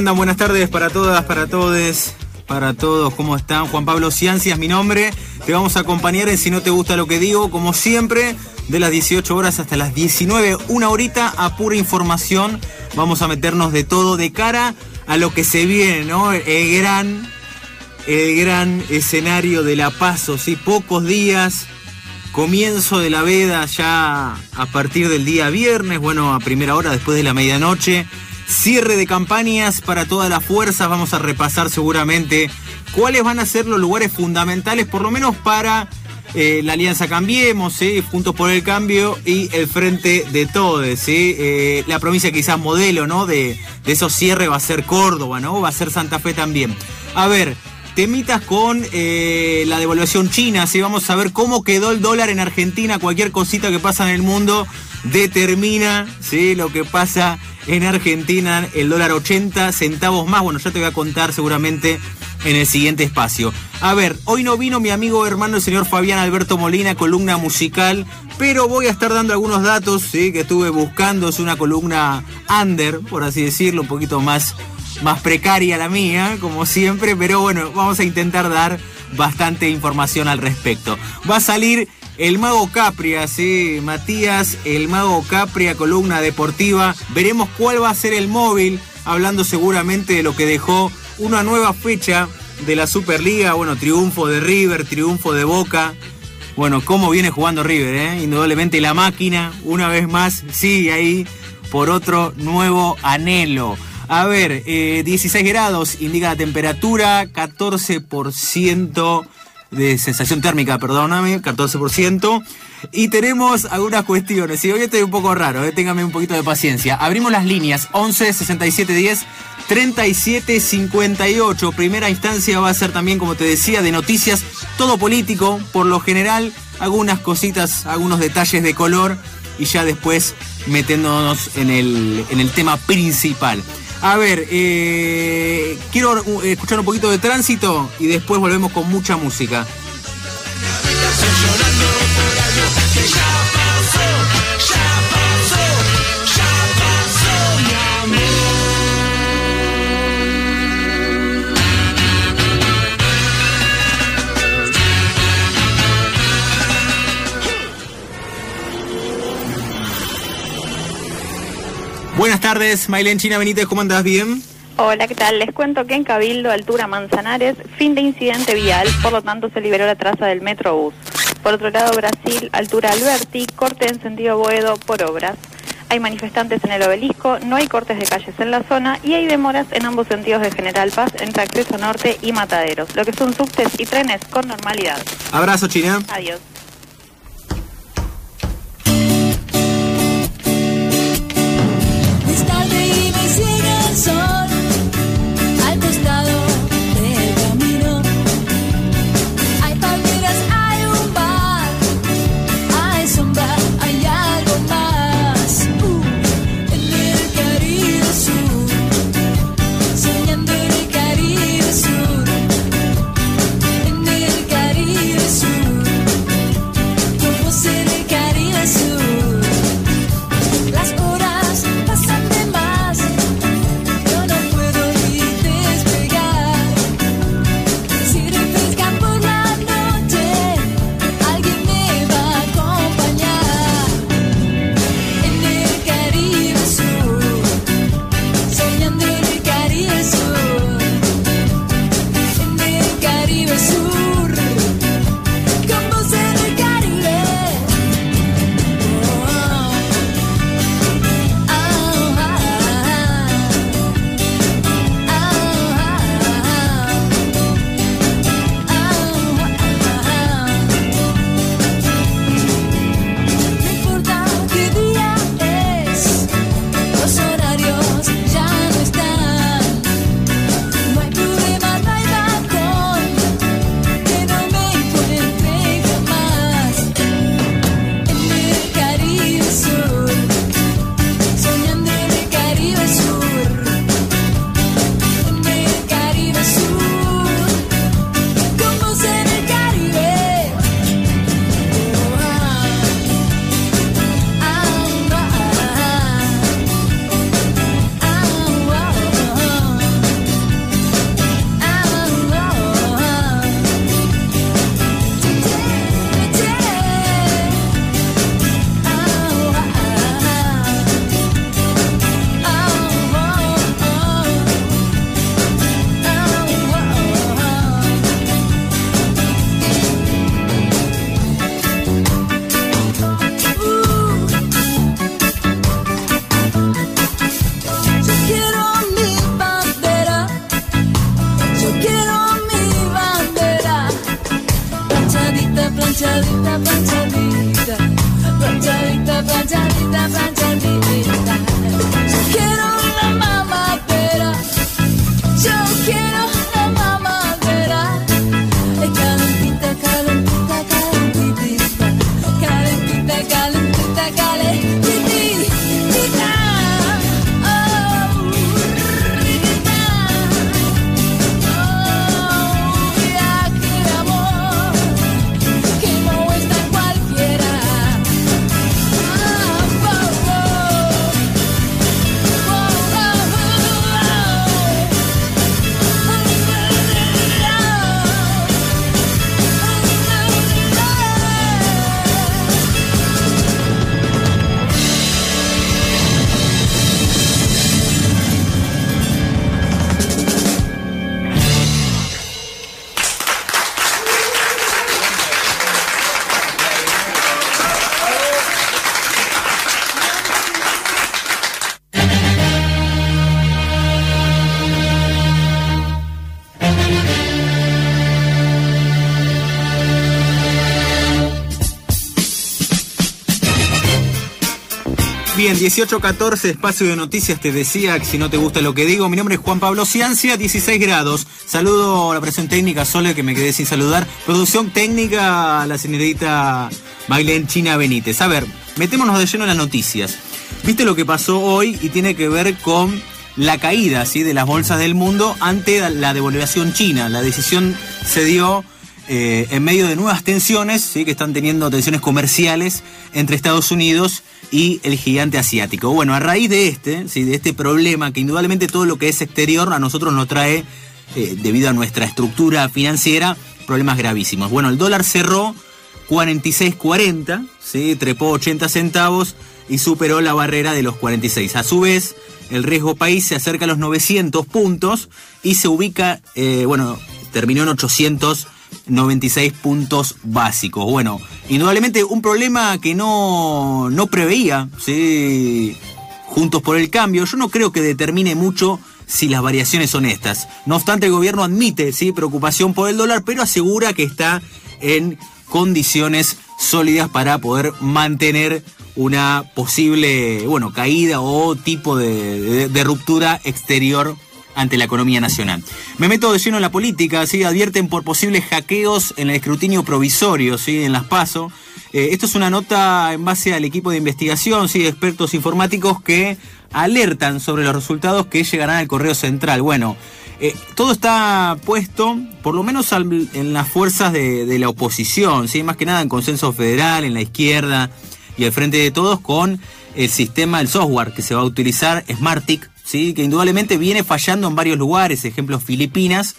Buenas tardes para todas, para todos, para todos. ¿Cómo están? Juan Pablo Ciancias, mi nombre. Te vamos a acompañar en Si no te gusta lo que digo, como siempre, de las 18 horas hasta las 19, una horita a pura información. Vamos a meternos de todo de cara a lo que se viene, ¿no? El gran, el gran escenario de la Paso, ¿sí? Pocos días, comienzo de la veda ya a partir del día viernes, bueno, a primera hora después de la medianoche. Cierre de campañas para todas las fuerzas. Vamos a repasar seguramente cuáles van a ser los lugares fundamentales, por lo menos para eh, la Alianza Cambiemos, Juntos por el Cambio y el Frente de Todos. Eh, la provincia quizás modelo ¿no? de, de esos cierres va a ser Córdoba, ¿no? va a ser Santa Fe también. A ver, temitas con eh, la devaluación china, ¿sí? vamos a ver cómo quedó el dólar en Argentina, cualquier cosita que pasa en el mundo determina ¿sí? lo que pasa en Argentina, el dólar 80 centavos más. Bueno, ya te voy a contar seguramente en el siguiente espacio. A ver, hoy no vino mi amigo hermano el señor Fabián Alberto Molina, columna musical, pero voy a estar dando algunos datos ¿sí? que estuve buscando. Es una columna under, por así decirlo, un poquito más, más precaria la mía, como siempre, pero bueno, vamos a intentar dar bastante información al respecto. Va a salir el Mago Capria, sí, Matías, el Mago Capria, columna deportiva. Veremos cuál va a ser el móvil, hablando seguramente de lo que dejó una nueva fecha de la Superliga. Bueno, triunfo de River, triunfo de Boca. Bueno, cómo viene jugando River, ¿eh? Indudablemente la máquina, una vez más, sigue ahí por otro nuevo anhelo. A ver, 16 eh, grados indica la temperatura, 14% de sensación térmica, perdóname, 14%. Y tenemos algunas cuestiones. Y hoy estoy un poco raro, eh, téngame un poquito de paciencia. Abrimos las líneas 11 67 10 37 58. Primera instancia va a ser también, como te decía, de noticias, todo político, por lo general, algunas cositas, algunos detalles de color y ya después metiéndonos en el, en el tema principal. A ver, eh, quiero uh, escuchar un poquito de tránsito y después volvemos con mucha música. Buenas tardes, Maylén China Benítez, ¿cómo andás? ¿Bien? Hola, ¿qué tal? Les cuento que en Cabildo, altura Manzanares, fin de incidente vial, por lo tanto se liberó la traza del Metrobús. Por otro lado, Brasil, altura Alberti, corte en sentido Boedo por obras. Hay manifestantes en el obelisco, no hay cortes de calles en la zona y hay demoras en ambos sentidos de General Paz entre Acceso Norte y Mataderos, lo que son subtes y trenes con normalidad. Abrazo, China. Adiós. So Bien, 18.14, espacio de noticias, te decía si no te gusta lo que digo, mi nombre es Juan Pablo Ciancia, 16 grados. Saludo a la presión técnica Sole, que me quedé sin saludar. Producción técnica la señorita Maglen China Benítez. A ver, metémonos de lleno en las noticias. ¿Viste lo que pasó hoy y tiene que ver con la caída ¿sí? de las bolsas del mundo ante la devaluación china? La decisión se dio eh, en medio de nuevas tensiones, ¿sí? que están teniendo tensiones comerciales entre Estados Unidos y el gigante asiático. Bueno, a raíz de este, ¿sí? de este problema, que indudablemente todo lo que es exterior a nosotros nos trae, eh, debido a nuestra estructura financiera, problemas gravísimos. Bueno, el dólar cerró 46.40, ¿sí? trepó 80 centavos y superó la barrera de los 46. A su vez, el riesgo país se acerca a los 900 puntos y se ubica, eh, bueno, terminó en 896 puntos básicos. Bueno, indudablemente un problema que no, no preveía, ¿sí? Juntos por el Cambio. Yo no creo que determine mucho si las variaciones son estas. No obstante, el gobierno admite ¿sí? preocupación por el dólar, pero asegura que está en condiciones sólidas para poder mantener una posible bueno, caída o tipo de, de ruptura exterior ante la economía nacional. Me meto de lleno en la política, ¿sí? advierten por posibles hackeos en el escrutinio provisorio, ¿sí? en las PASO. Eh, esto es una nota en base al equipo de investigación, ¿sí? expertos informáticos que alertan sobre los resultados que llegarán al correo central. Bueno, eh, todo está puesto, por lo menos en las fuerzas de, la oposición, ¿sí? más que nada en consenso federal, en la izquierda y al frente de todos con el sistema, el software que se va a utilizar, Smartic, ¿sí? que indudablemente viene fallando en varios lugares, ejemplo Filipinas,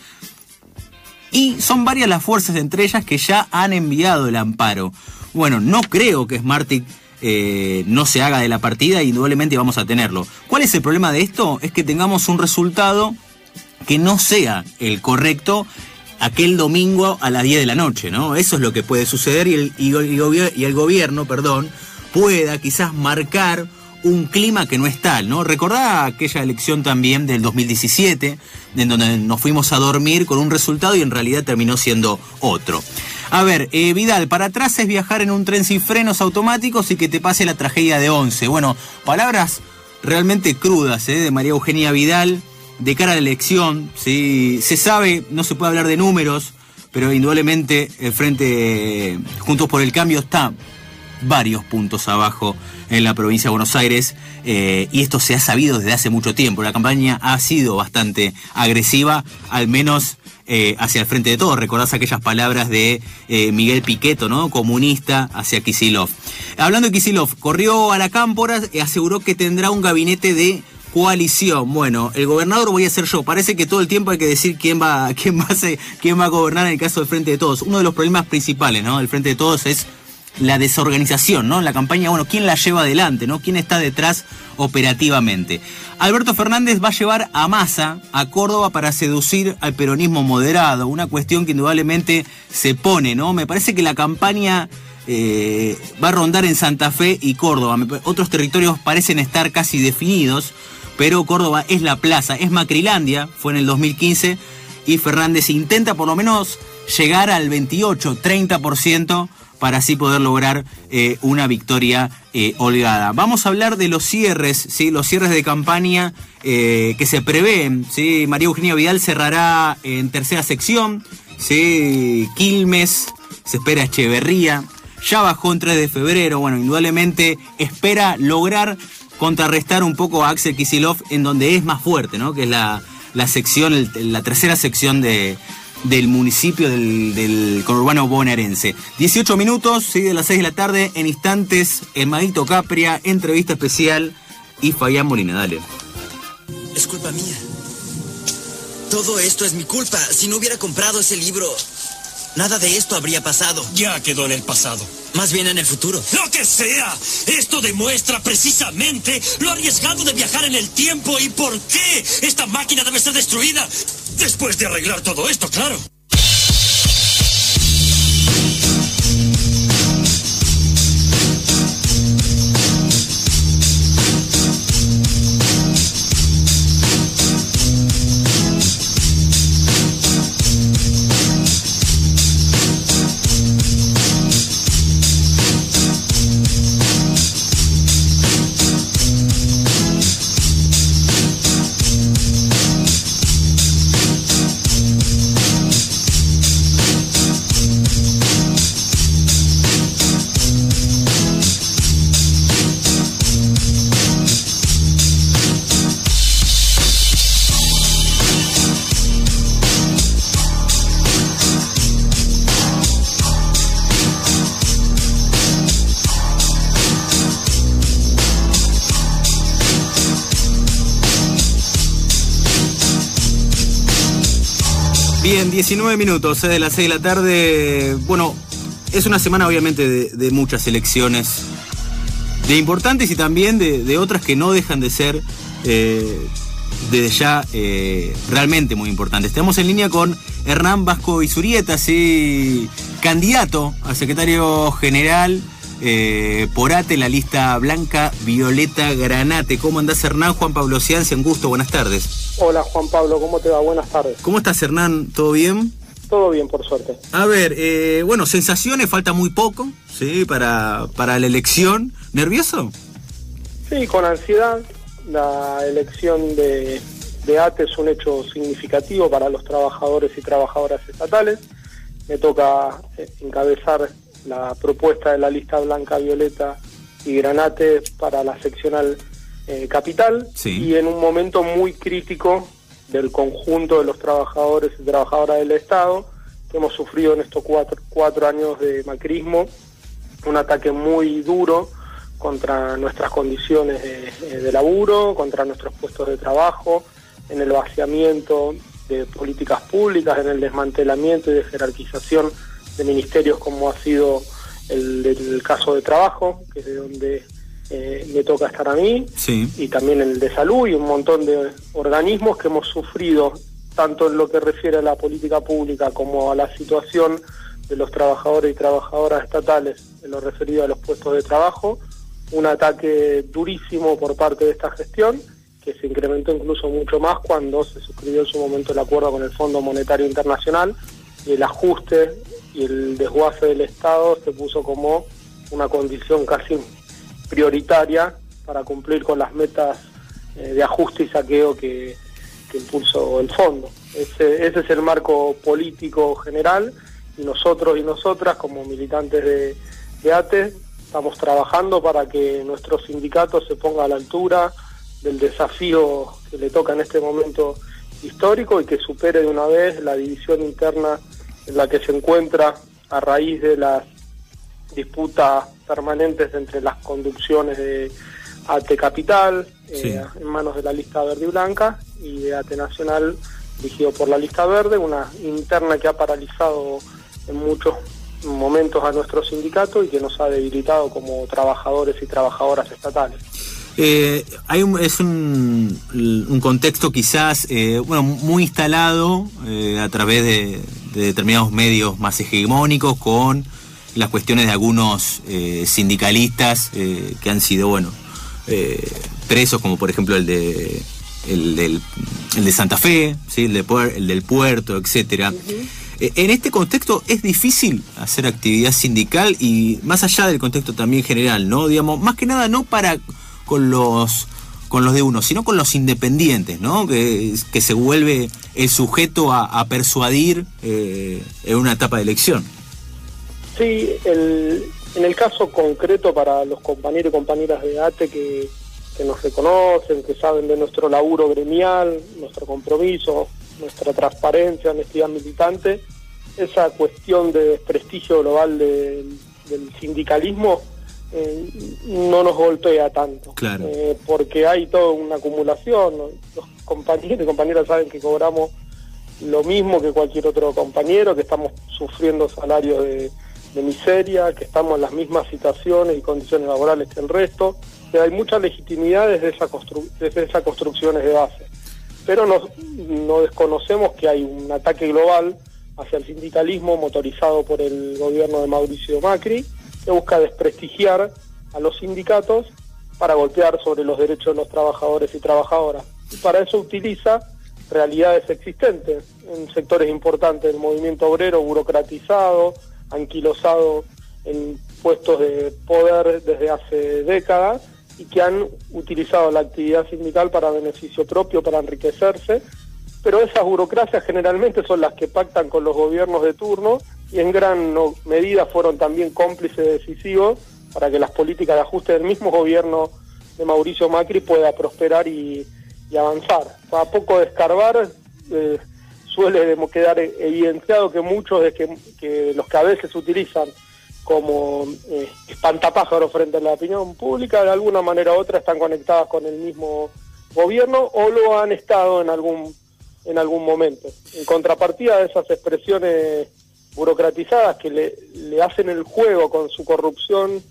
y son varias las fuerzas entre ellas que ya han enviado el amparo. Bueno, no creo que Smartic eh, no se haga de la partida, indudablemente vamos a tenerlo. ¿Cuál es el problema de esto? Es que tengamos un resultado que no sea el correcto aquel domingo a las 10 de la noche, ¿no? Eso es lo que puede suceder y el, y el, y el gobierno, perdón, pueda quizás marcar un clima que no es tal, ¿no? Recordá aquella elección también del 2017, en donde nos fuimos a dormir con un resultado y en realidad terminó siendo otro. A ver, eh, Vidal, para atrás es viajar en un tren sin frenos automáticos y que te pase la tragedia de 11. Bueno, palabras realmente crudas ¿eh? de María Eugenia Vidal de cara a la elección. ¿sí? Se sabe, no se puede hablar de números, pero indudablemente el Frente Juntos por el Cambio está varios puntos abajo en la provincia de Buenos Aires eh, y esto se ha sabido desde hace mucho tiempo. La campaña ha sido bastante agresiva, al menos eh, hacia el frente de todos. Recordás aquellas palabras de eh, Miguel Piqueto, ¿no? Comunista hacia Kisilov. Hablando de Kisilov, corrió a la cámpora y aseguró que tendrá un gabinete de coalición. Bueno, el gobernador voy a ser yo. Parece que todo el tiempo hay que decir quién va, quién va, a, quién va a gobernar en el caso del Frente de Todos. Uno de los problemas principales, ¿no? Del Frente de Todos es la desorganización, ¿no? La campaña, bueno, ¿quién la lleva adelante, ¿no? ¿Quién está detrás operativamente? Alberto Fernández va a llevar a Massa a Córdoba para seducir al peronismo moderado, una cuestión que indudablemente se pone, ¿no? Me parece que la campaña eh, va a rondar en Santa Fe y Córdoba. Otros territorios parecen estar casi definidos, pero Córdoba es la plaza, es Macrilandia, fue en el 2015, y Fernández intenta por lo menos llegar al 28, 30% para así poder lograr eh, una victoria eh, holgada. Vamos a hablar de los cierres, ¿sí? los cierres de campaña eh, que se prevén. ¿sí? María Eugenia Vidal cerrará en tercera sección, ¿sí? Quilmes, se espera Echeverría, ya bajó en 3 de febrero, bueno, indudablemente espera lograr contrarrestar un poco a Axel Kisilov en donde es más fuerte, ¿no? Que es la, la sección, la tercera sección de, del municipio del, del conurbano bonaerense. 18 minutos, ¿sí? de las 6 de la tarde, en instantes, el Madito Capria, entrevista especial y Fabián Molina, dale. Es culpa mía. Todo esto es mi culpa. Si no hubiera comprado ese libro, nada de esto habría pasado. Ya quedó en el pasado. Más bien en el futuro. ¡Lo que sea! Esto demuestra precisamente lo arriesgado de viajar en el tiempo y por qué esta máquina debe ser destruida. Después de arreglar todo esto, claro. 19 minutos, de las 6 de la tarde. Bueno, es una semana obviamente de, muchas elecciones, de importantes y también de, de otras que no dejan de ser eh, desde ya eh, realmente muy importantes. Estamos en línea con Hernán Vasco Isurieta, sí, candidato a secretario general eh, por ATE, la lista blanca Violeta Granate. ¿Cómo andás Hernán? Juan Pablo Ciancia, un gusto, buenas tardes. Hola Juan Pablo, ¿cómo te va? Buenas tardes. ¿Cómo estás Hernán? ¿Todo bien? Todo bien, por suerte. A ver, eh, bueno, sensaciones, falta muy poco, ¿sí? Para, para la elección. ¿Nervioso? Sí, con ansiedad. La elección de, de ATE es un hecho significativo para los trabajadores y trabajadoras estatales. Me toca eh, encabezar la propuesta de la lista blanca, violeta y granate para la seccional eh, capital Sí. y en un momento muy crítico del conjunto de los trabajadores y trabajadoras del Estado que hemos sufrido en estos cuatro, cuatro años de macrismo un ataque muy duro contra nuestras condiciones de, eh, de laburo, contra nuestros puestos de trabajo, en el vaciamiento de políticas públicas, en el desmantelamiento y de jerarquización de ministerios como ha sido el del caso de trabajo, que es de donde eh, me toca estar a mí, Sí. y también el de salud y un montón de organismos que hemos sufrido tanto en lo que refiere a la política pública como a la situación de los trabajadores y trabajadoras estatales en lo referido a los puestos de trabajo, un ataque durísimo por parte de esta gestión que se incrementó incluso mucho más cuando se suscribió en su momento el acuerdo con el Fondo Monetario Internacional y el ajuste y el desguace del Estado se puso como una condición casi prioritaria para cumplir con las metas eh, de ajuste y saqueo que, que el fondo. Ese, ese es el marco político general y nosotros y nosotras como militantes de, de ATE estamos trabajando para que nuestro sindicato se ponga a la altura del desafío que le toca en este momento histórico y que supere de una vez la división interna en la que se encuentra a raíz de las disputas permanentes entre las conducciones de ATE Capital, Sí. eh, en manos de la lista verde y blanca, y de ATE Nacional, dirigido por la lista verde, una interna que ha paralizado en muchos momentos a nuestro sindicato y que nos ha debilitado como trabajadores y trabajadoras estatales. Eh, hay un, es un, un contexto quizás eh, bueno muy instalado eh, a través de, de determinados medios más hegemónicos con las cuestiones de algunos eh, sindicalistas eh, que han sido bueno eh, presos como por ejemplo el de el del, el de Santa Fe, ¿sí? el, de Puer- el del puerto, etcétera. En este contexto es difícil hacer actividad sindical y más allá del contexto también general, ¿no? Digamos, más que nada no para con los con los de uno, sino con los independientes, ¿no? Que, que se vuelve el sujeto a, persuadir eh, en una etapa de elección. Sí, el- en el caso concreto para los compañeros y compañeras de ATE que, que nos reconocen, que saben de nuestro laburo gremial, nuestro compromiso, nuestra transparencia, honestidad militante, esa cuestión de desprestigio global del sindicalismo eh, no nos golpea tanto. Claro. Eh, porque hay toda una acumulación. Los compañeros y compañeras saben que cobramos lo mismo que cualquier otro compañero, que estamos sufriendo salarios de, de miseria, que estamos en las mismas situaciones y condiciones laborales que el resto, que hay mucha legitimidad desde, esa constru- desde esas construcciones de base. Pero no, no desconocemos que hay un ataque global hacia el sindicalismo motorizado por el gobierno de Mauricio Macri, que busca desprestigiar a los sindicatos para golpear sobre los derechos de los trabajadores y trabajadoras. Y para eso utiliza realidades existentes en sectores importantes del movimiento obrero, burocratizado, anquilosado en puestos de poder desde hace décadas y que han utilizado la actividad sindical para beneficio propio, para enriquecerse, pero esas burocracias generalmente son las que pactan con los gobiernos de turno y en gran medida fueron también cómplices decisivos para que las políticas de ajuste del mismo gobierno de Mauricio Macri pueda prosperar y, avanzar. A poco de escarbar, eh, suele quedar e- evidenciado que muchos de que, que los que a veces utilizan como eh, espantapájaros frente a la opinión pública, de alguna manera u otra están conectadas con el mismo gobierno o lo han estado en algún en algún momento. En contrapartida de esas expresiones burocratizadas que le, le hacen el juego con su corrupción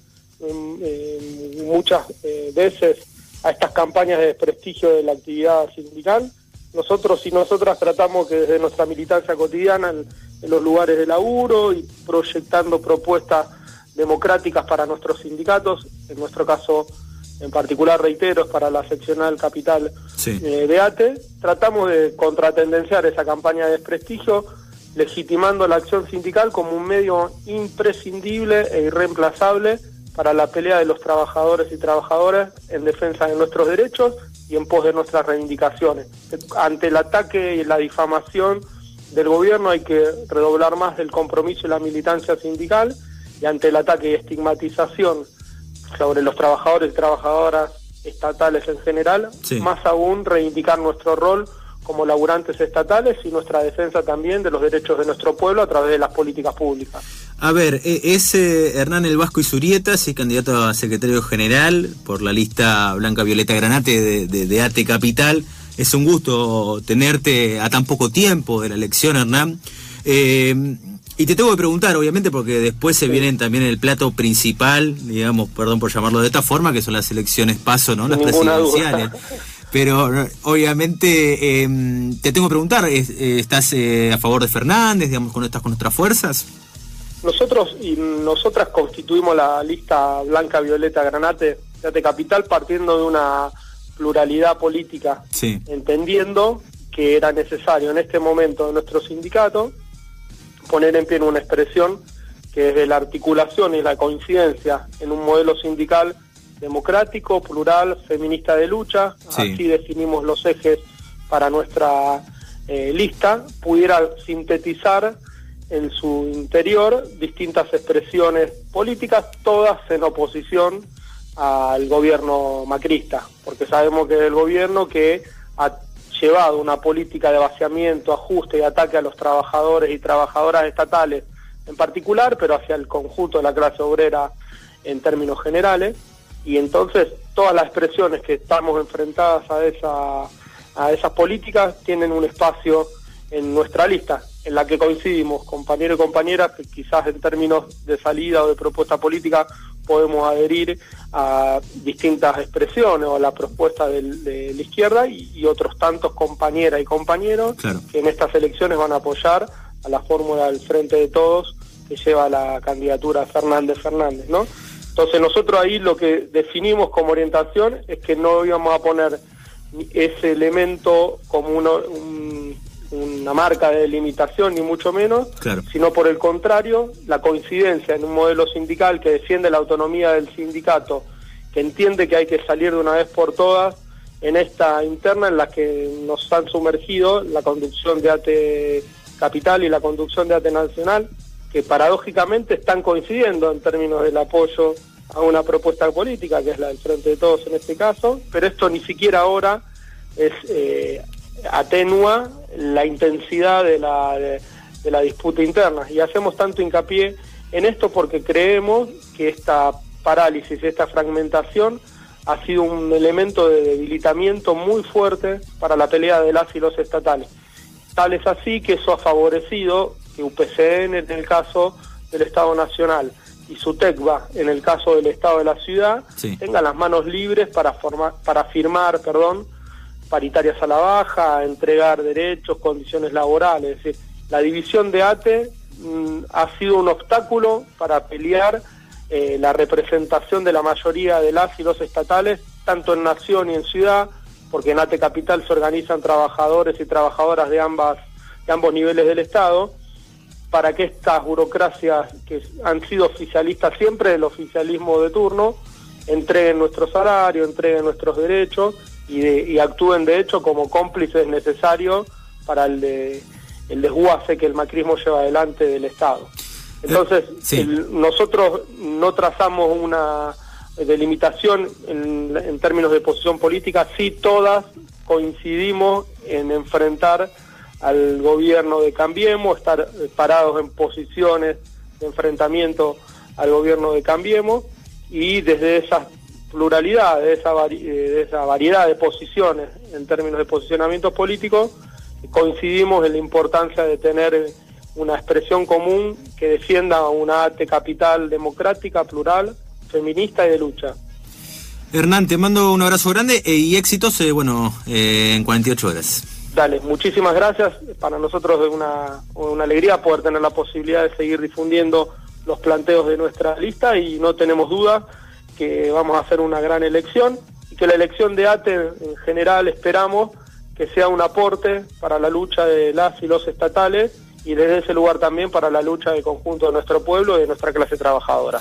muchas eh, veces a estas campañas de desprestigio de la actividad sindical, nosotros y nosotras tratamos que desde nuestra militancia cotidiana en, en los lugares de laburo y proyectando propuestas democráticas para nuestros sindicatos, en nuestro caso en particular, reitero, es para la seccional capital Sí. eh, de ATE, tratamos de contratendenciar esa campaña de desprestigio, legitimando la acción sindical como un medio imprescindible e irreemplazable para la pelea de los trabajadores y trabajadoras en defensa de nuestros derechos y en pos de nuestras reivindicaciones. Ante el ataque y la difamación del gobierno hay que redoblar más el compromiso y la militancia sindical y ante el ataque y estigmatización sobre los trabajadores y trabajadoras estatales en general, Sí. más aún reivindicar nuestro rol como laburantes estatales y nuestra defensa también de los derechos de nuestro pueblo a través de las políticas públicas. A ver, eh, es eh, Hernán El Vasco y Zurieta, sí, candidato a secretario general por la lista Blanca Violeta Granate de, de- de ATE Capital. Es un gusto tenerte a tan poco tiempo de la elección, Hernán. Eh, y te tengo que preguntar, obviamente, porque después se vienen también el plato principal, digamos, perdón por llamarlo de esta forma, que son las elecciones paso, ¿no? Las duda. Pero obviamente eh, te tengo que preguntar, ¿es- eh, ¿estás eh, a favor de Fernández, digamos, con estás con nuestras fuerzas? Nosotros y nosotras constituimos la lista Blanca Violeta Granate de Capital partiendo de una pluralidad política, Sí. entendiendo que era necesario en este momento de nuestro sindicato poner en pie una expresión que desde la articulación y la coincidencia en un modelo sindical democrático, plural, feminista de lucha, Sí. así definimos los ejes para nuestra eh, lista, pudiera sintetizar en su interior distintas expresiones políticas, todas en oposición al gobierno macrista, porque sabemos que es el gobierno que ha llevado una política de vaciamiento, ajuste y ataque a los trabajadores y trabajadoras estatales en particular, pero hacia el conjunto de la clase obrera en términos generales, y entonces todas las expresiones que estamos enfrentadas a esa a esas políticas tienen un espacio en nuestra lista, en la que coincidimos, compañeros y compañeras, que quizás en términos de salida o de propuesta política podemos adherir a distintas expresiones o a la propuesta del- de, la izquierda y, y otros tantos compañeras y compañeros Claro. que en estas elecciones van a apoyar a la fórmula del Frente de Todos que lleva la candidatura Fernández Fernández, ¿no? Entonces nosotros ahí lo que definimos como orientación es que no íbamos a poner ese elemento como uno- un, un una marca de limitación ni mucho menos, Claro. sino por el contrario, la coincidencia en un modelo sindical que defiende la autonomía del sindicato, que entiende que hay que salir de una vez por todas en esta interna en la que nos han sumergido la conducción de ATE Capital y la conducción de ATE Nacional, que paradójicamente están coincidiendo en términos del apoyo a una propuesta política, que es la del Frente de Todos en este caso, pero esto ni siquiera ahora es eh, atenúa la intensidad de la, de la disputa interna. Y hacemos tanto hincapié en esto porque creemos que esta parálisis, esta fragmentación, ha sido un elemento de debilitamiento muy fuerte para la pelea de las y los estatales. Tal es así que eso ha favorecido que UPCN en el caso del Estado Nacional y SUTECBA en el caso del Estado de la Ciudad Sí. tengan las manos libres para, formar, para firmar perdón, paritarias a la baja, entregar derechos, condiciones laborales. Es decir, la división de ATE mm, ha sido un obstáculo para pelear eh, la representación de la mayoría de las y los estatales, tanto en nación y en ciudad, porque en ATE Capital se organizan trabajadores y trabajadoras de, ambas, de ambos niveles del Estado, para que estas burocracias que han sido oficialistas siempre del oficialismo de turno, entreguen nuestro salario, entreguen nuestros derechos y, de- y actúen de hecho como cómplices necesarios para el, de- el desguace que el macrismo lleva adelante del Estado. Entonces, Sí. el- nosotros no trazamos una delimitación en, en términos de posición política, sí todas coincidimos en enfrentar al gobierno de Cambiemos, estar eh, parados en posiciones de enfrentamiento al gobierno de Cambiemos y desde esa pluralidad, de esa, eh, de esa variedad de posiciones en términos de posicionamientos políticos, coincidimos en la importancia de tener eh, una expresión común que defienda una arte capital democrática, plural, feminista y de lucha. Hernán, te mando un abrazo grande y éxitos, bueno, eh, en 48 horas. Dale, muchísimas gracias. Para nosotros es una, una alegría poder tener la posibilidad de seguir difundiendo los planteos de nuestra lista y no tenemos duda que vamos a hacer una gran elección y que la elección de ATE en general esperamos que sea un aporte para la lucha de las y los estatales y desde ese lugar también para la lucha del conjunto de nuestro pueblo y de nuestra clase trabajadora.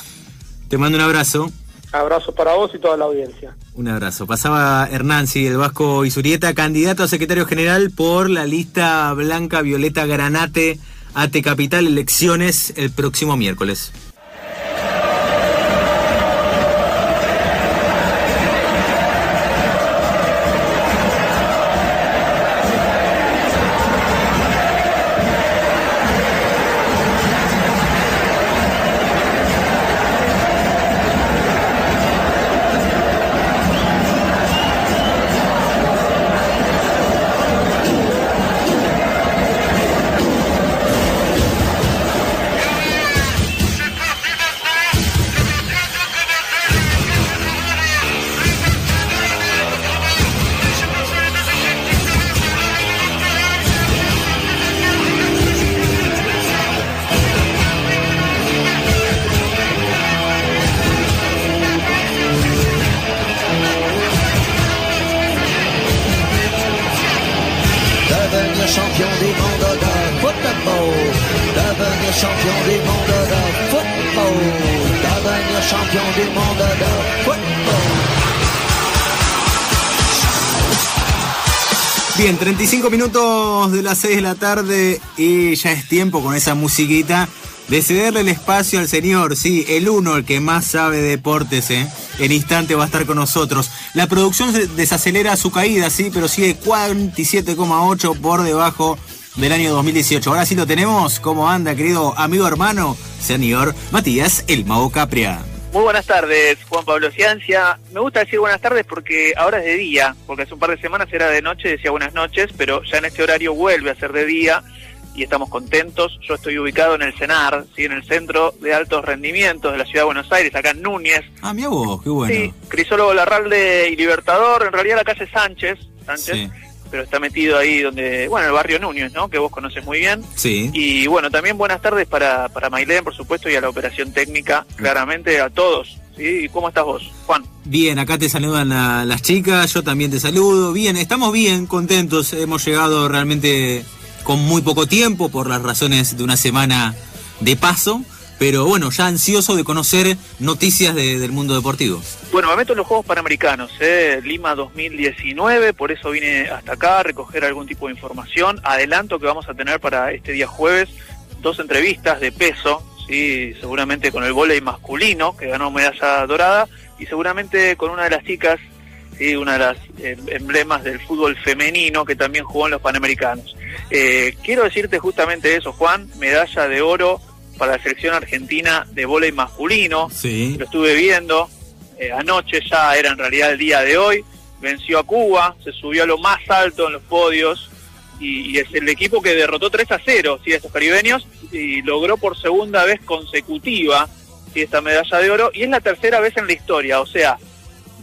Te mando un abrazo. Abrazo para vos y toda la audiencia. Un abrazo. Pasaba Hernán, sí, el Vasco Isurieta, candidato a secretario general por la lista blanca Violeta Granate AT Capital, elecciones el próximo miércoles. Champion du monde de. Bien, 35 minutos de las 6 de la tarde y ya es tiempo con esa musiquita de cederle el espacio al señor, sí, el uno, el que más sabe de deportes, ¿eh? En instante va a estar con nosotros. La producción desacelera su caída, sí, pero sigue 47,8 por debajo del año 2018. Ahora sí lo tenemos. ¿Cómo anda, querido amigo hermano, señor Matías El Mago Capria? Muy buenas tardes, Juan Pablo Ciancia. Me gusta decir buenas tardes porque ahora es de día, porque hace un par de semanas era de noche, decía buenas noches, pero ya en este horario vuelve a ser de día y estamos contentos. Yo estoy ubicado en el CENAR, ¿sí? en el Centro de Altos Rendimientos de la Ciudad de Buenos Aires, acá en Núñez. Ah, mira vos, qué bueno. Sí, Crisólogo Larralde y Libertador, en realidad la calle Sánchez, Sánchez, Sí. pero está metido ahí donde, bueno, el barrio Núñez, ¿no? Que vos conoces muy bien. Sí. Y bueno, también buenas tardes para, para Mailén, por supuesto, y a la operación técnica, claramente a todos. ¿sí? ¿Y cómo estás vos, Juan? Bien, acá te saludan la- las chicas, yo también te saludo. Bien, estamos bien, contentos, hemos llegado realmente con muy poco tiempo por las razones de una semana de paso, pero bueno, ya ansioso de conocer noticias de- del mundo deportivo. Bueno, me meto en los Juegos Panamericanos, ¿eh? Lima 2019, por eso vine hasta acá a recoger algún tipo de información. Adelanto que vamos a tener para este día jueves dos entrevistas de peso, ¿sí? seguramente con el vóley masculino, que ganó medalla dorada, y seguramente con una de las chicas, ¿sí? una de las eh, emblemas del fútbol femenino, que también jugó en los Panamericanos. Eh, quiero decirte justamente eso, Juan, medalla de oro para la selección argentina de vóley masculino Sí. lo estuve viendo, eh, anoche ya era en realidad el día de hoy, venció a Cuba, se subió a lo más alto en los podios y, y es el equipo que derrotó 3 a 0 ¿sí? a estos caribeños y logró por segunda vez consecutiva ¿sí? esta medalla de oro y es la tercera vez en la historia, o sea,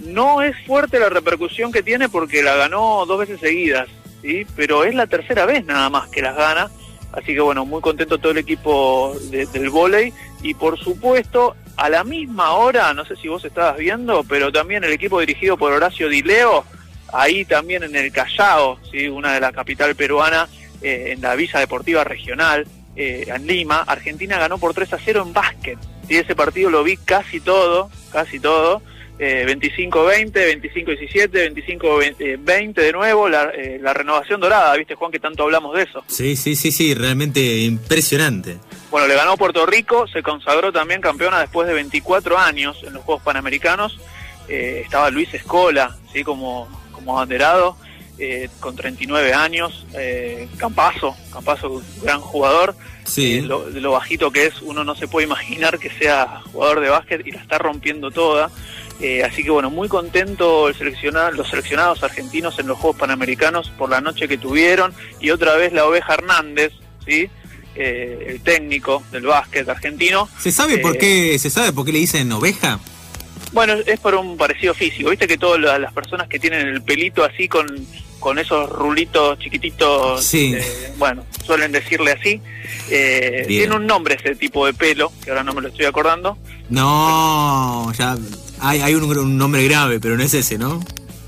no es fuerte la repercusión que tiene porque la ganó dos veces seguidas, ¿sí? pero es la tercera vez nada más que las gana. Así que bueno, muy contento todo el equipo de- del vóley y por supuesto a la misma hora, no sé si vos estabas viendo, pero también el equipo dirigido por Horacio Dileo, ahí también en el Callao, ¿sí? una de la capital peruana, eh, en la Villa Deportiva Regional, eh, en Lima, Argentina ganó por 3 a 0 en básquet. Y ese partido lo vi casi todo, casi todo. Eh, 25-20, 25-17, 25-20 de nuevo, la, eh, la renovación dorada, ¿viste Juan que tanto hablamos de eso? Sí, sí, sí, sí, realmente impresionante. Bueno, le ganó Puerto Rico, se consagró también campeona después de 24 años en los Juegos Panamericanos. Eh, estaba Luis Escola, ¿sí? como, como abanderado, eh, con 39 años. Eh, Campazo, Campazo, gran jugador. Sí. Eh, lo, de lo bajito que es, uno no se puede imaginar que sea jugador de básquet y la está rompiendo toda. Eh, así que bueno, muy contento el seleccionado, los seleccionados argentinos en los Juegos Panamericanos por la noche que tuvieron y otra vez la oveja Hernández, ¿sí? Eh, el técnico del básquet argentino. ¿Se sabe por Eh, qué, se sabe por qué le dicen oveja? Bueno, es por un parecido físico. Viste que todas la- las personas que tienen el pelito así con, con esos rulitos chiquititos, Sí. eh, bueno, suelen decirle así. Eh, tiene un nombre ese tipo de pelo, que ahora no me lo estoy acordando. No, ya hay, hay un, un nombre grave, pero no es ese, ¿no?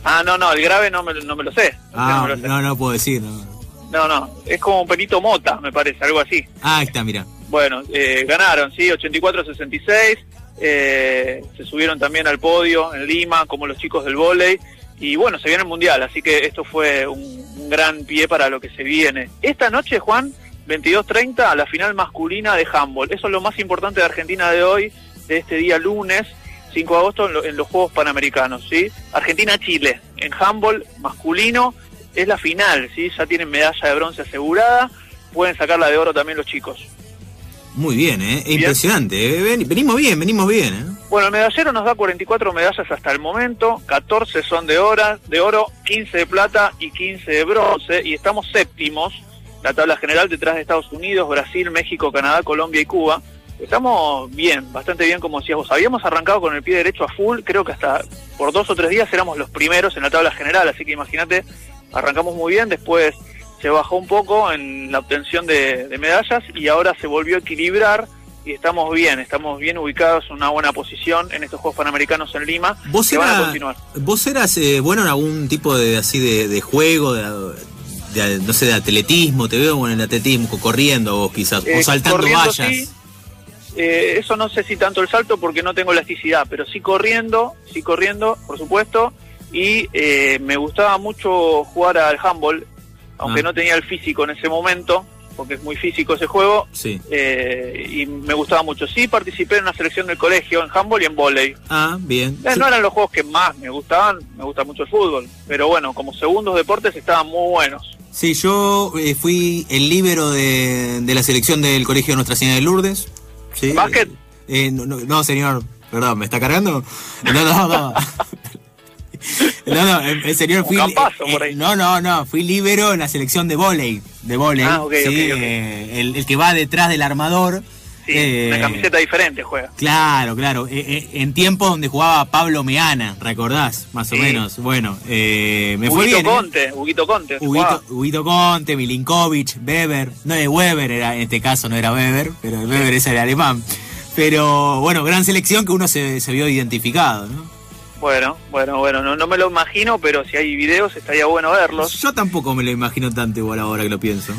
Ah, no, no, el grave no me, lo- no me lo sé. no Ah, me lo sé. no, no puedo decir. No. No, no, es como un pelito mota, me parece, algo así. Ah, ahí está, mira. Bueno, eh, ganaron, sí, 84-66. eh, se subieron también al podio en Lima, como los chicos del vóley. Y bueno, se viene el Mundial, así que esto fue un, gran pie para lo que se viene. Esta noche, Juan, 22-30, la final masculina de handball. Eso es lo más importante de Argentina de hoy, de este día lunes, 5 de agosto, en, lo- en los Juegos Panamericanos, ¿sí? Argentina-Chile, en handball masculino, es la final, ¿sí? Ya tienen medalla de bronce asegurada, pueden sacarla de oro también los chicos. Muy bien, ¿eh? Bien. Impresionante. eh. Ven- venimos bien, venimos bien, ¿eh? Bueno, el medallero nos da 44 medallas hasta el momento, 14 son de, hora, de oro, 15 de plata y 15 de bronce, y estamos séptimos, la tabla general detrás de Estados Unidos, Brasil, México, Canadá, Colombia y Cuba. Estamos bien, bastante bien como decías vos. Habíamos arrancado con el pie derecho a full, creo que hasta por dos o tres días éramos los primeros en la tabla general, así que imagínate, arrancamos muy bien, después se bajó un poco en la obtención de, de medallas y ahora se volvió a equilibrar y estamos bien, estamos bien ubicados en una buena posición en estos Juegos Panamericanos en Lima, ¿Vos, que van a continuar. vos eras eh, bueno en algún tipo de así de, de juego, de, de- no sé, de atletismo? Te veo en el atletismo, corriendo vos quizás, Eh, o saltando corriendo, vallas. sí. Eh, eso no sé si tanto el salto porque no tengo elasticidad, pero sí corriendo, sí corriendo, por supuesto. Y eh, me gustaba mucho jugar al handball, aunque Ah. no tenía el físico en ese momento, porque es muy físico ese juego. Sí. eh, y me gustaba mucho. Sí, participé en una selección del colegio en handball y en volei. Ah, bien. Eh, no eran los juegos que más me gustaban, me gusta mucho el fútbol, pero bueno, como segundos deportes estaban muy buenos. Sí, yo eh, fui el líbero de, de la selección del Colegio Nuestra Señora de Lourdes. Sí. ¿Básquet? Eh, no, no, no, señor, perdón, ¿me está cargando? No, no, no. No, no, señor Un fui. eh, no, no, no, fui líbero en la selección de volei. De volei. Ah, ok, sí, eh, el, el que va detrás del armador. Sí, eh, una camiseta diferente juega. Claro, claro. eh, eh, en tiempos donde jugaba Pablo Meana, ¿recordás? Más o menos. Bueno, eh, me fue Huguito bien. ¿eh? Conte, Huguito Conte. Huguito, Conte, Milinkovic, Weber, no de Weber era, en este caso no era Weber, pero Weber es el alemán. Pero bueno, gran selección que uno se, se vio identificado, ¿no? Bueno, bueno, bueno, no, no me lo imagino, pero si hay videos estaría bueno verlos. Yo tampoco me lo imagino tanto igual ahora que lo pienso.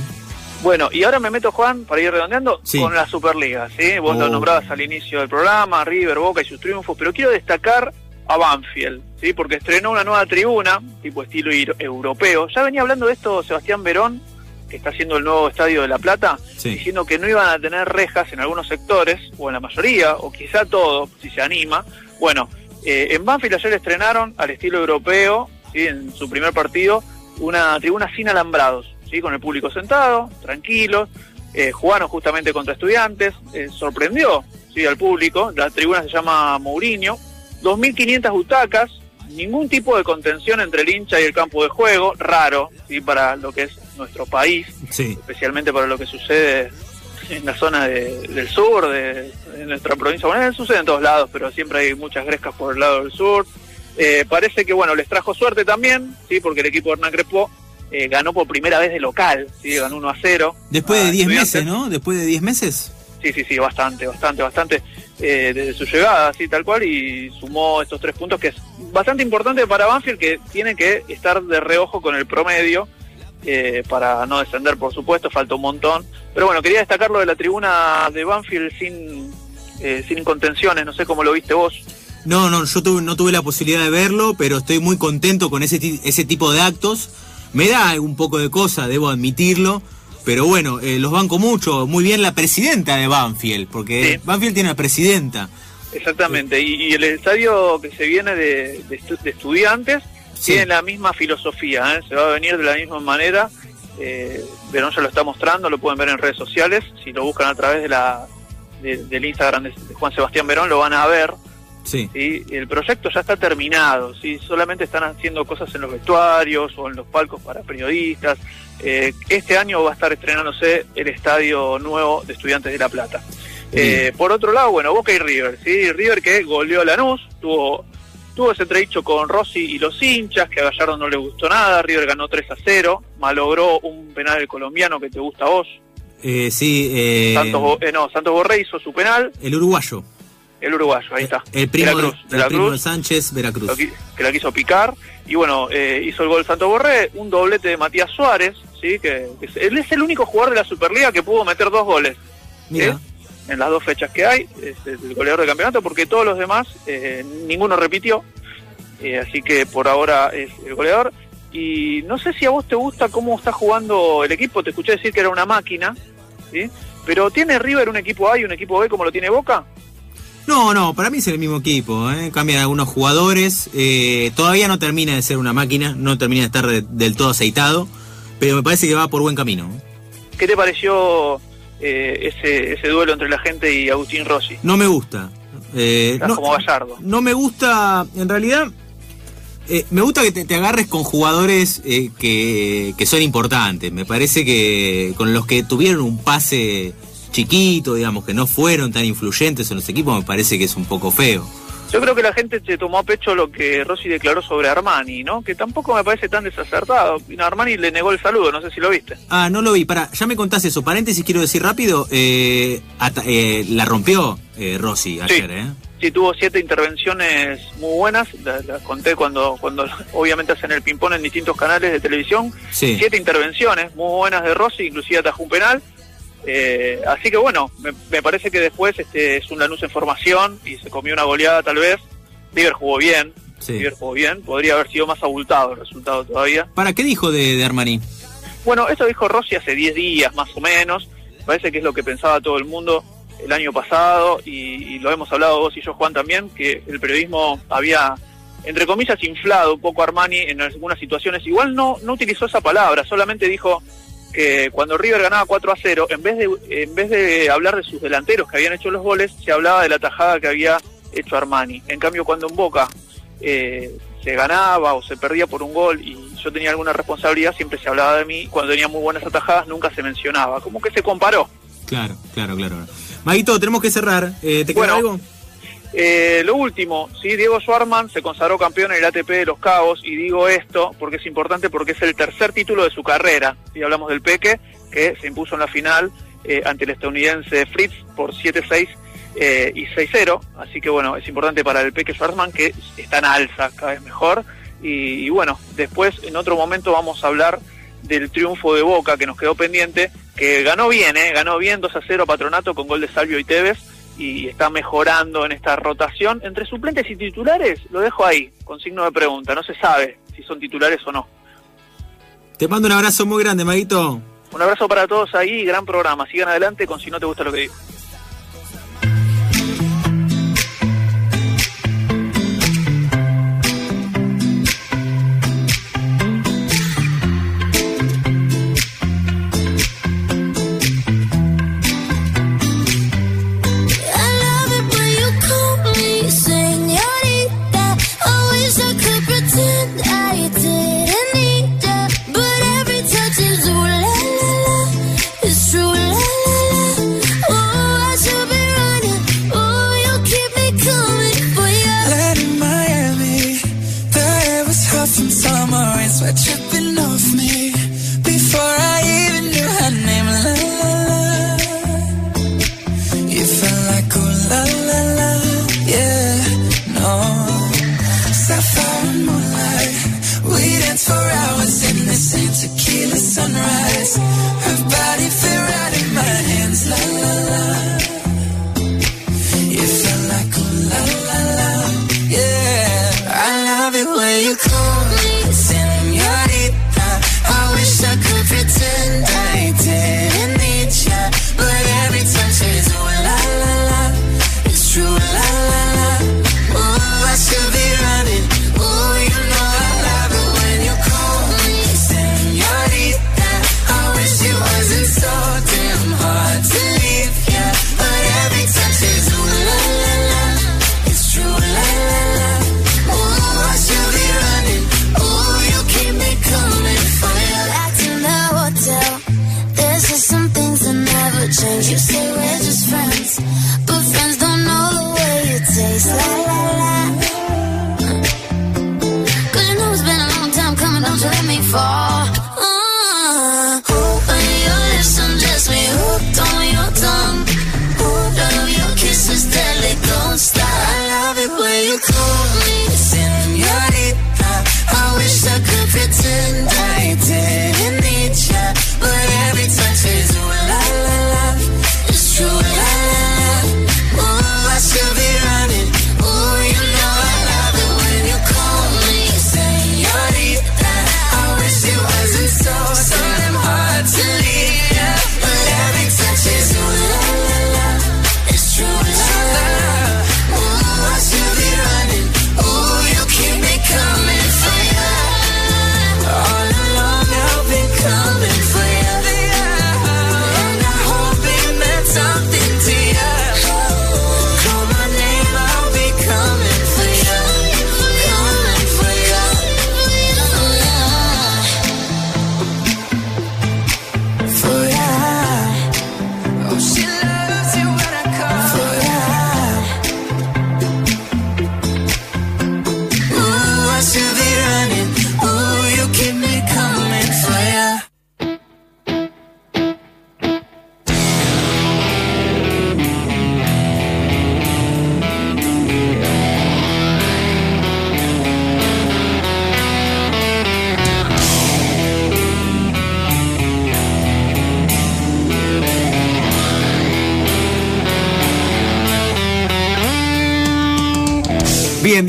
Bueno, y ahora me meto, Juan, para ir redondeando, Sí. con la Superliga, ¿sí? Vos lo Oh. nombrabas al inicio del programa, River, Boca y sus triunfos, pero quiero destacar a Banfield, ¿sí? Porque estrenó una nueva tribuna, tipo estilo europeo. Ya venía hablando de esto Sebastián Verón, que está haciendo el nuevo estadio de La Plata, Sí. diciendo que no iban a tener rejas en algunos sectores, o en la mayoría, o quizá todo, si se anima. Bueno, eh, en Banfield ayer estrenaron al estilo europeo, ¿sí? en su primer partido, una tribuna sin alambrados, ¿sí? con el público sentado, tranquilos, eh, jugaron justamente contra estudiantes, eh, sorprendió ¿sí? al público, la tribuna se llama Mourinho, 2.500 butacas, ningún tipo de contención entre el hincha y el campo de juego, raro ¿sí? para lo que es nuestro país, Sí. especialmente para lo que sucede en la zona de- del sur, de, de nuestra provincia. Bueno, sucede en todos lados, pero siempre hay muchas grescas por el lado del sur. Eh, parece que, bueno, les trajo suerte también, sí, porque el equipo de Hernán Crespo eh, ganó por primera vez de local, sí, ganó 1 a 0. Después de 10 Estudiantes. meses, ¿no? Después de 10 meses. Sí, sí, sí, bastante, bastante, bastante. eh, desde su llegada, así tal cual, y sumó estos tres puntos que es bastante importante para Banfield, que tiene que estar de reojo con el promedio eh, para no descender, por supuesto, falta un montón. Pero bueno, quería destacar lo de la tribuna de Banfield sin, eh, sin contenciones, no sé cómo lo viste vos. No, no, yo tuve- no tuve la posibilidad de verlo, pero estoy muy contento con ese, ese tipo de actos. Me da un poco de cosa, debo admitirlo. Pero bueno, eh, los banco mucho. Muy bien la presidenta de Banfield, porque Sí. Banfield tiene una presidenta. Exactamente, y, y el estadio que se viene de, de estudiantes Sí. tiene la misma filosofía, ¿eh? se va a venir de la misma manera. Eh, Verón ya lo está mostrando, lo pueden ver en redes sociales. Si lo buscan a través de la de- del Instagram de de Juan Sebastián Verón, lo van a ver. Sí. ¿sí? El proyecto ya está terminado, ¿sí? solamente están haciendo cosas en los vestuarios o en los palcos para periodistas. Eh, este año va a estar estrenándose el estadio nuevo de Estudiantes de La Plata. Eh, por otro lado, bueno, Boca y River, ¿sí? River que goleó a Lanús, tuvo, tuvo ese entredicho con Rossi y los hinchas, que a Gallardo no le gustó nada, River ganó 3 a 0, malogró un penal del colombiano que te gusta a vos, Eh, sí, eh, Santos, eh, no, Santos Borré hizo su penal, el uruguayo. el uruguayo, ahí está, El primo, de la Cruz, de, el primo de Sánchez, Veracruz. que la quiso picar, y bueno, eh, hizo el gol Santos Borré, un doblete de Matías Suárez, ¿sí? que, que es- él es el único jugador de la Superliga que pudo meter dos goles. Mira, ¿eh? En las dos fechas que hay, es el goleador del campeonato, porque todos los demás, eh, ninguno repitió, eh, así que por ahora es el goleador. Y no sé si a vos te gusta cómo está jugando el equipo, te escuché decir que era una máquina, ¿sí? pero ¿tiene River un equipo A y un equipo B como lo tiene Boca? No, no, para mí es el mismo equipo. ¿eh? Cambian algunos jugadores. eh, todavía no termina de ser una máquina, no termina de estar de- del todo aceitado. Pero me parece que va por buen camino. ¿Qué te pareció eh, ese, ese duelo entre la gente y Agustín Rossi? No me gusta. Eh, no, como Gallardo. no me gusta, en realidad, eh, me gusta que te, te agarres con jugadores eh, que, que son importantes. Me parece que con los que tuvieron un pase chiquito, digamos, que no fueron tan influyentes en los equipos, me parece que es un poco feo. Yo creo que la gente se tomó a pecho lo que Rossi declaró sobre Armani, ¿no? Que tampoco me parece tan desacertado. Y Armani le negó el saludo, no sé si lo viste. Ah, no lo vi. Para, ya me contás eso. Paréntesis, quiero decir rápido. eh, ata- eh, la rompió eh, Rossi ayer, ¿eh? Sí, tuvo siete intervenciones muy buenas, las, las conté cuando, cuando obviamente hacen el ping-pong en distintos canales de televisión. Sí. Siete intervenciones muy buenas de Rossi, inclusive atajó un penal. Eh, así que bueno, me, me parece que después este es un Lanús en formación y se comió una goleada tal vez. River jugó bien, Sí. River jugó bien, podría haber sido más abultado el resultado todavía. ¿Para qué dijo de, de Armani? Bueno, esto dijo Rossi hace 10 días más o menos. Parece que es lo que pensaba todo el mundo el año pasado y, y lo hemos hablado vos y yo, Juan, también, que el periodismo había, entre comillas, inflado un poco Armani en algunas situaciones. Igual no, no utilizó esa palabra, solamente dijo que cuando River ganaba 4 a 0, en vez, de, en vez de hablar de sus delanteros que habían hecho los goles, se hablaba de la tajada que había hecho Armani. En cambio, cuando en Boca eh, se ganaba o se perdía por un gol y yo tenía alguna responsabilidad, siempre se hablaba de mí. Cuando tenía muy buenas atajadas, nunca se mencionaba. Como que se comparó. Claro, claro, claro. Maguito, tenemos que cerrar. Eh, ¿Te queda Bueno. algo? Eh, lo último, ¿sí? Diego Schwarman se consagró campeón en el ATP de Los Cabos y digo esto porque es importante porque es el tercer título de su carrera. Si ¿sí? hablamos del Peque, que se impuso en la final eh, ante el estadounidense Fritz por 7-6 eh, y 6-0. Así que bueno, es importante para el Peque Schwarman que está en alza cada vez mejor. Y, bueno, después en otro momento vamos a hablar del triunfo de Boca que nos quedó pendiente, que ganó bien, eh ganó bien 2 a 0 Patronato con gol de Salvio y Tevez y está mejorando en esta rotación. Entre suplentes y titulares, lo dejo ahí, con signo de pregunta. No se sabe si son titulares o no. Te mando un abrazo muy grande, Maguito. Un abrazo para todos ahí, gran programa. Sigan adelante con Si no te gusta lo que digo.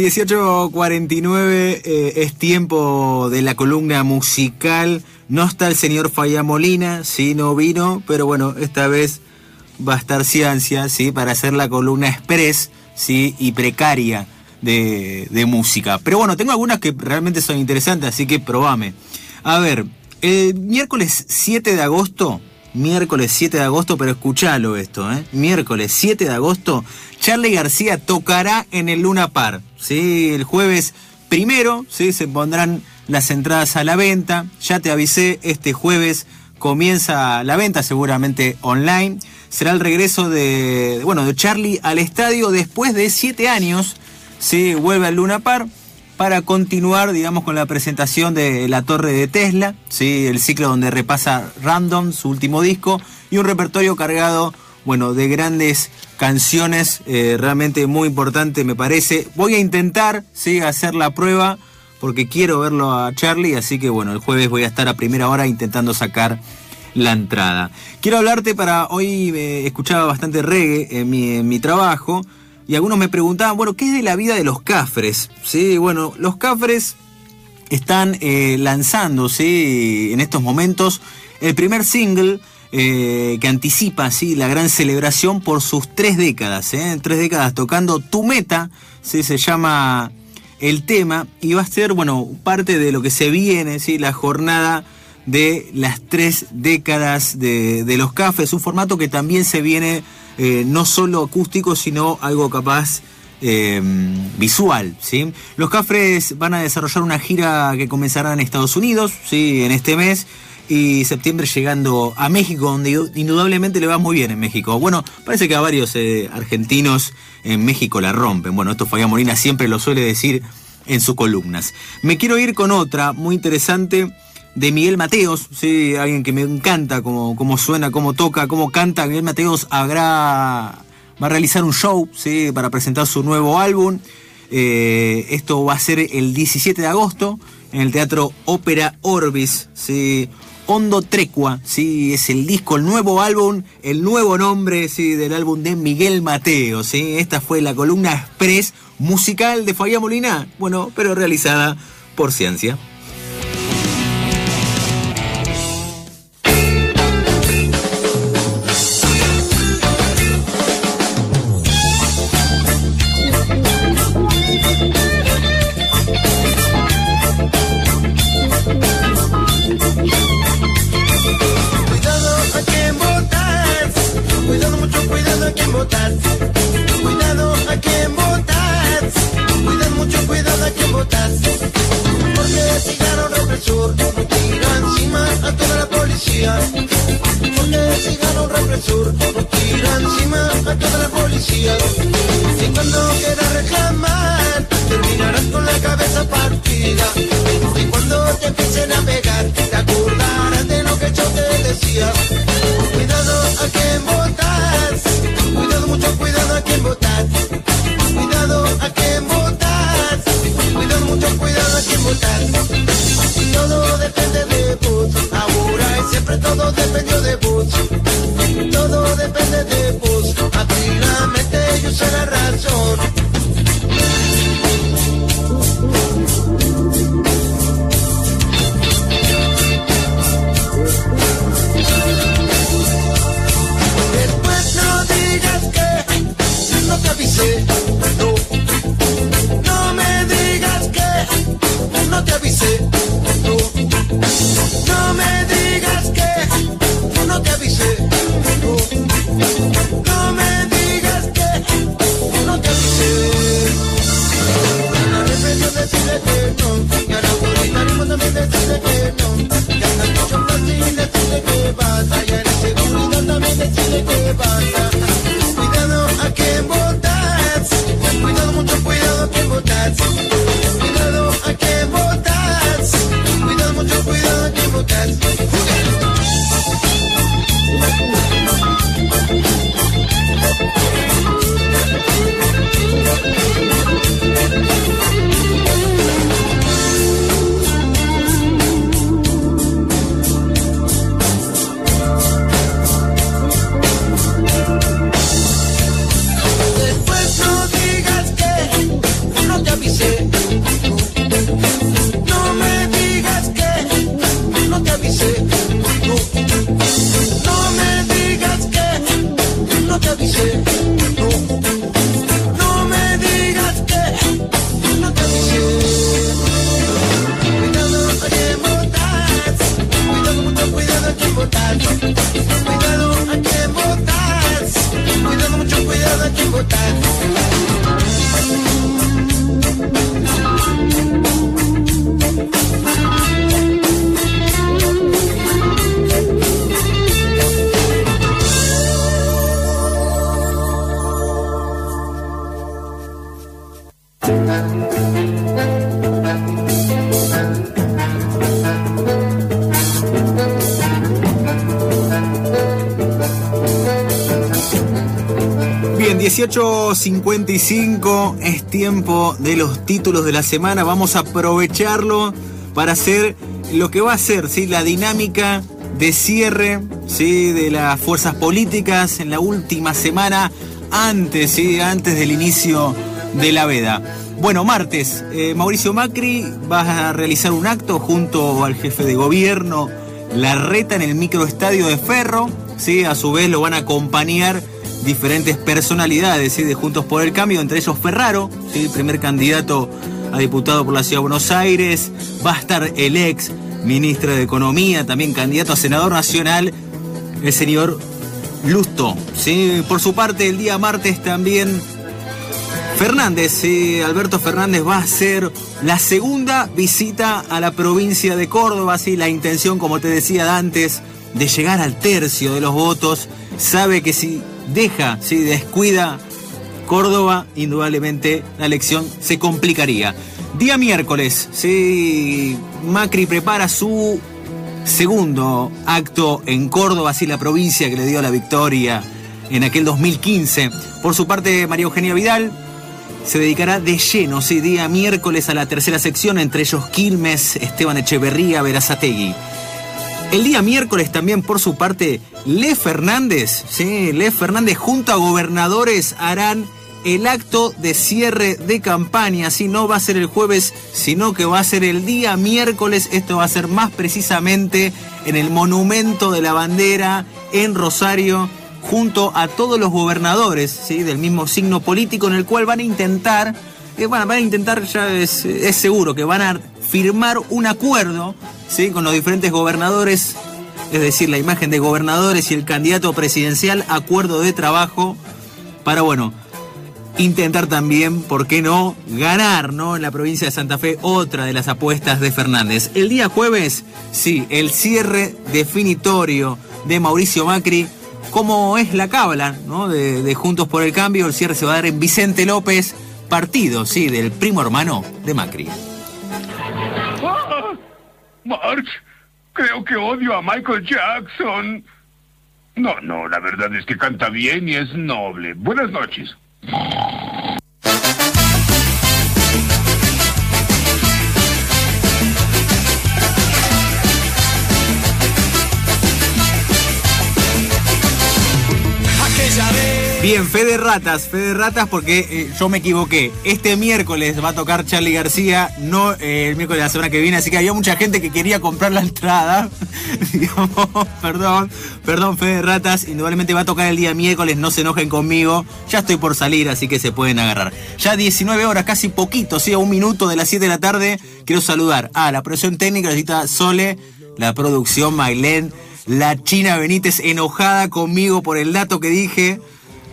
18.49 eh, es tiempo de la columna musical. No está el señor Falla Molina, sí, no vino, pero bueno, esta vez va a estar Ciencia, sí, para hacer la columna express, sí, y precaria de, música. Pero bueno, tengo algunas que realmente son interesantes, así que probame. A ver, miércoles 7 de agosto, miércoles 7 de agosto, pero escúchalo esto, ¿eh? Miércoles 7 de agosto, Charlie García tocará en el Luna Par. ¿sí? El jueves primero, ¿sí? Se pondrán las entradas a la venta. Ya te avisé, este jueves comienza la venta, seguramente online. Será el regreso de, bueno, de Charlie al estadio después de siete años. ¿sí? vuelve al Luna Park para continuar, digamos, con la presentación de La Torre de Tesla, ¿sí? el ciclo donde repasa Random, su último disco, y un repertorio cargado bueno, de grandes canciones, eh, realmente muy importante me parece. Voy a intentar, sí, hacer la prueba porque quiero verlo a Charlie, así que bueno, el jueves voy a estar a primera hora intentando sacar la entrada. Quiero hablarte para hoy, eh, escuchaba bastante reggae en mi, trabajo y algunos me preguntaban, bueno, ¿qué es de la vida de los cafres? Sí, bueno, los cafres están eh, lanzando, en estos momentos el primer single eh, que anticipa ¿sí? la gran celebración por sus tres décadas, ¿eh? tres décadas tocando Tu Meta, ¿sí? se llama el tema, y va a ser bueno, parte de lo que se viene, ¿sí? la jornada de las tres décadas de, de los cafés, un formato que también se viene eh, no solo acústico, sino algo capaz eh, visual. ¿sí? Los Cafres van a desarrollar una gira que comenzará en Estados Unidos ¿sí? en este mes y septiembre llegando a México, donde indudablemente le va muy bien en México. Bueno, parece que a varios eh, argentinos en México la rompen. Bueno, esto Fabián Molina siempre lo suele decir en sus columnas. Me quiero ir con otra muy interesante de Miguel Mateos, ¿sí? alguien que me encanta cómo, cómo suena, cómo toca, cómo canta. Miguel Mateos habrá va a realizar un show ¿sí? para presentar su nuevo álbum. Eh, esto va a ser el 17 de agosto en el Teatro Ópera Orbis. ¿sí? Hondo Trecua, ¿sí? es el disco, el nuevo álbum, el nuevo nombre ¿sí? del álbum de Miguel Mateo. Esta fue la columna express musical de Fabián Molina, bueno, pero realizada por Ciencia. 18.55 es tiempo de los títulos de la semana. Vamos a aprovecharlo para hacer lo que va a ser ¿sí? la dinámica de cierre ¿sí? de las fuerzas políticas en la última semana antes, ¿sí? antes del inicio de la veda. Bueno, martes, eh, Mauricio Macri va a realizar un acto junto al jefe de gobierno, la reta en el microestadio de Ferro, ¿sí? a su vez lo van a acompañar diferentes personalidades ¿sí? de Juntos por el Cambio, entre ellos Ferraro, ¿sí? primer candidato a diputado por la Ciudad de Buenos Aires, va a estar el ex ministro de Economía, también candidato a senador nacional, el señor Lusto. ¿sí? Por su parte, el día martes también Fernández, Alberto Fernández va a hacer la segunda visita a la provincia de Córdoba, sí, la intención, como te decía antes, de llegar al tercio de los votos, sabe que si deja, si descuida Córdoba, indudablemente la elección se complicaría. Día miércoles, sí, Macri prepara su segundo acto en Córdoba, así la provincia que le dio la victoria en aquel 2015. Por su parte, María Eugenia Vidal se dedicará de lleno, sí, día miércoles a la tercera sección, entre ellos Quilmes, Esteban Echeverría, Verazategui. El día miércoles también, por su parte, Le Fernández, sí, Le Fernández junto a gobernadores harán el acto de cierre de campaña. Si no va a ser el jueves, sino que va a ser el día miércoles. Esto va a ser más precisamente en el Monumento de la Bandera en Rosario, junto a todos los gobernadores ¿sí? del mismo signo político, en el cual van a intentar, eh, van, van a intentar, ya es, seguro, que van a firmar un acuerdo ¿sí? con los diferentes gobernadores. Es decir, la imagen de gobernadores y el candidato presidencial, acuerdo de trabajo para, bueno, intentar también, ¿por qué no?, ganar, ¿no? En la provincia de Santa Fe, otra de las apuestas de Fernández. El día jueves, sí, el cierre definitorio de Mauricio Macri, como es la cábala, ¿no? De, de Juntos por el Cambio, el cierre se va a dar en Vicente López, partido, sí, del primo hermano de Macri. Ah, March, creo que odio a Michael Jackson. No, no, la verdad es que canta bien y es noble. Buenas noches. Bien, fe de ratas, fe de ratas porque eh, yo me equivoqué. Este miércoles va a tocar Charlie García, no eh, el miércoles de la semana que viene, así que había mucha gente que quería comprar la entrada. Perdón, perdón, fe de ratas. Indudablemente va a tocar el día miércoles, no se enojen conmigo. Ya estoy por salir, así que se pueden agarrar. Ya 19 horas, casi poquito, sí, a un minuto de las 7 de la tarde. Quiero saludar a la producción técnica, la cita Sole, la producción Mailén, la China Benítez enojada conmigo por el dato que dije.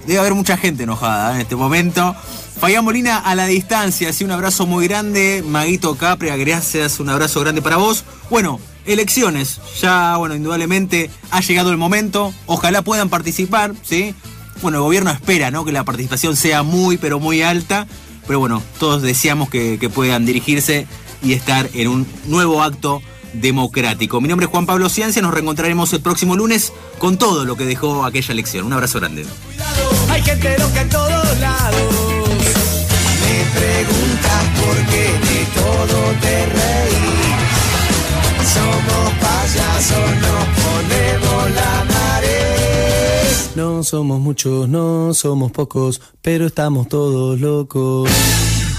Debe haber mucha gente enojada ¿eh? en este momento. Fabián Molina a la distancia, así un abrazo muy grande. Maguito Capria, gracias, un abrazo grande para vos. Bueno, elecciones, ya, bueno, indudablemente ha llegado el momento. Ojalá puedan participar, ¿sí? Bueno, el gobierno espera, ¿no? Que la participación sea muy, pero muy alta. Pero bueno, todos deseamos que, que puedan dirigirse y estar en un nuevo acto democrático. Mi nombre es Juan Pablo Ciencia, nos reencontraremos el próximo lunes con todo lo que dejó aquella elección. Un abrazo grande. Hay gente loca en todos lados. Me preguntas por qué de todo te reí. Somos payasos, nos ponemos la. No somos muchos, no somos pocos, pero estamos todos locos.